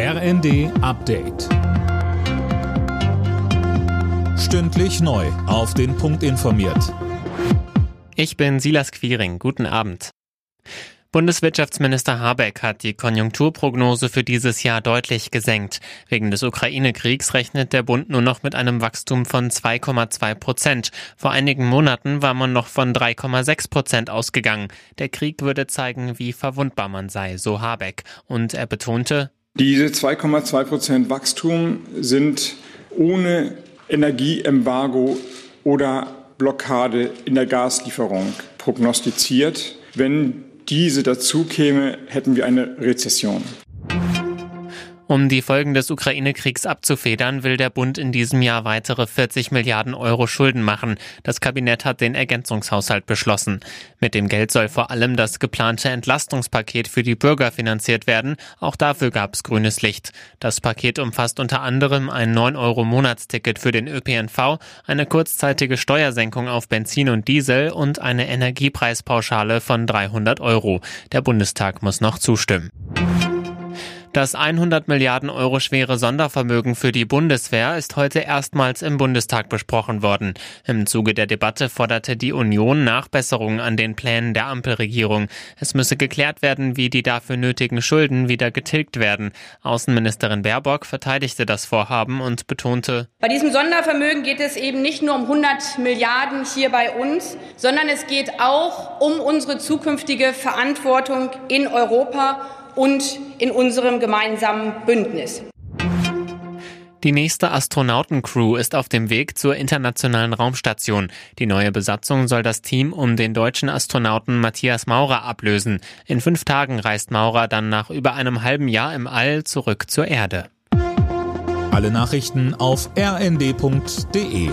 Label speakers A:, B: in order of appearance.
A: RND Update. Stündlich neu. Auf den Punkt informiert.
B: Ich bin Silas Quiring. Guten Abend. Bundeswirtschaftsminister Habeck hat die Konjunkturprognose für dieses Jahr deutlich gesenkt. Wegen des Ukraine-Kriegs rechnet der Bund nur noch mit einem Wachstum von 2,2 Prozent. Vor einigen Monaten war man noch von 3,6 Prozent ausgegangen. Der Krieg würde zeigen, wie verwundbar man sei, so Habeck. Und er betonte,
C: diese 2,2 Prozent Wachstum sind ohne Energieembargo oder Blockade in der Gaslieferung prognostiziert. Wenn diese dazu käme, hätten wir eine Rezession.
B: Um die Folgen des Ukraine-Kriegs abzufedern, will der Bund in diesem Jahr weitere 40 Milliarden Euro Schulden machen. Das Kabinett hat den Ergänzungshaushalt beschlossen. Mit dem Geld soll vor allem das geplante Entlastungspaket für die Bürger finanziert werden. Auch dafür gab es grünes Licht. Das Paket umfasst unter anderem ein 9-Euro-Monatsticket für den ÖPNV, eine kurzzeitige Steuersenkung auf Benzin und Diesel und eine Energiepreispauschale von 300 Euro. Der Bundestag muss noch zustimmen. Das 100 Milliarden Euro schwere Sondervermögen für die Bundeswehr ist heute erstmals im Bundestag besprochen worden. Im Zuge der Debatte forderte die Union Nachbesserungen an den Plänen der Ampelregierung. Es müsse geklärt werden, wie die dafür nötigen Schulden wieder getilgt werden. Außenministerin Baerbock verteidigte das Vorhaben und betonte,
D: bei diesem Sondervermögen geht es eben nicht nur um 100 Milliarden hier bei uns, sondern es geht auch um unsere zukünftige Verantwortung in Europa und in unserem gemeinsamen Bündnis.
B: Die nächste Astronautencrew ist auf dem Weg zur internationalen Raumstation. Die neue Besatzung soll das Team um den deutschen Astronauten Matthias Maurer ablösen. In fünf Tagen reist Maurer dann nach über einem halben Jahr im All zurück zur Erde.
A: Alle Nachrichten auf rnd.de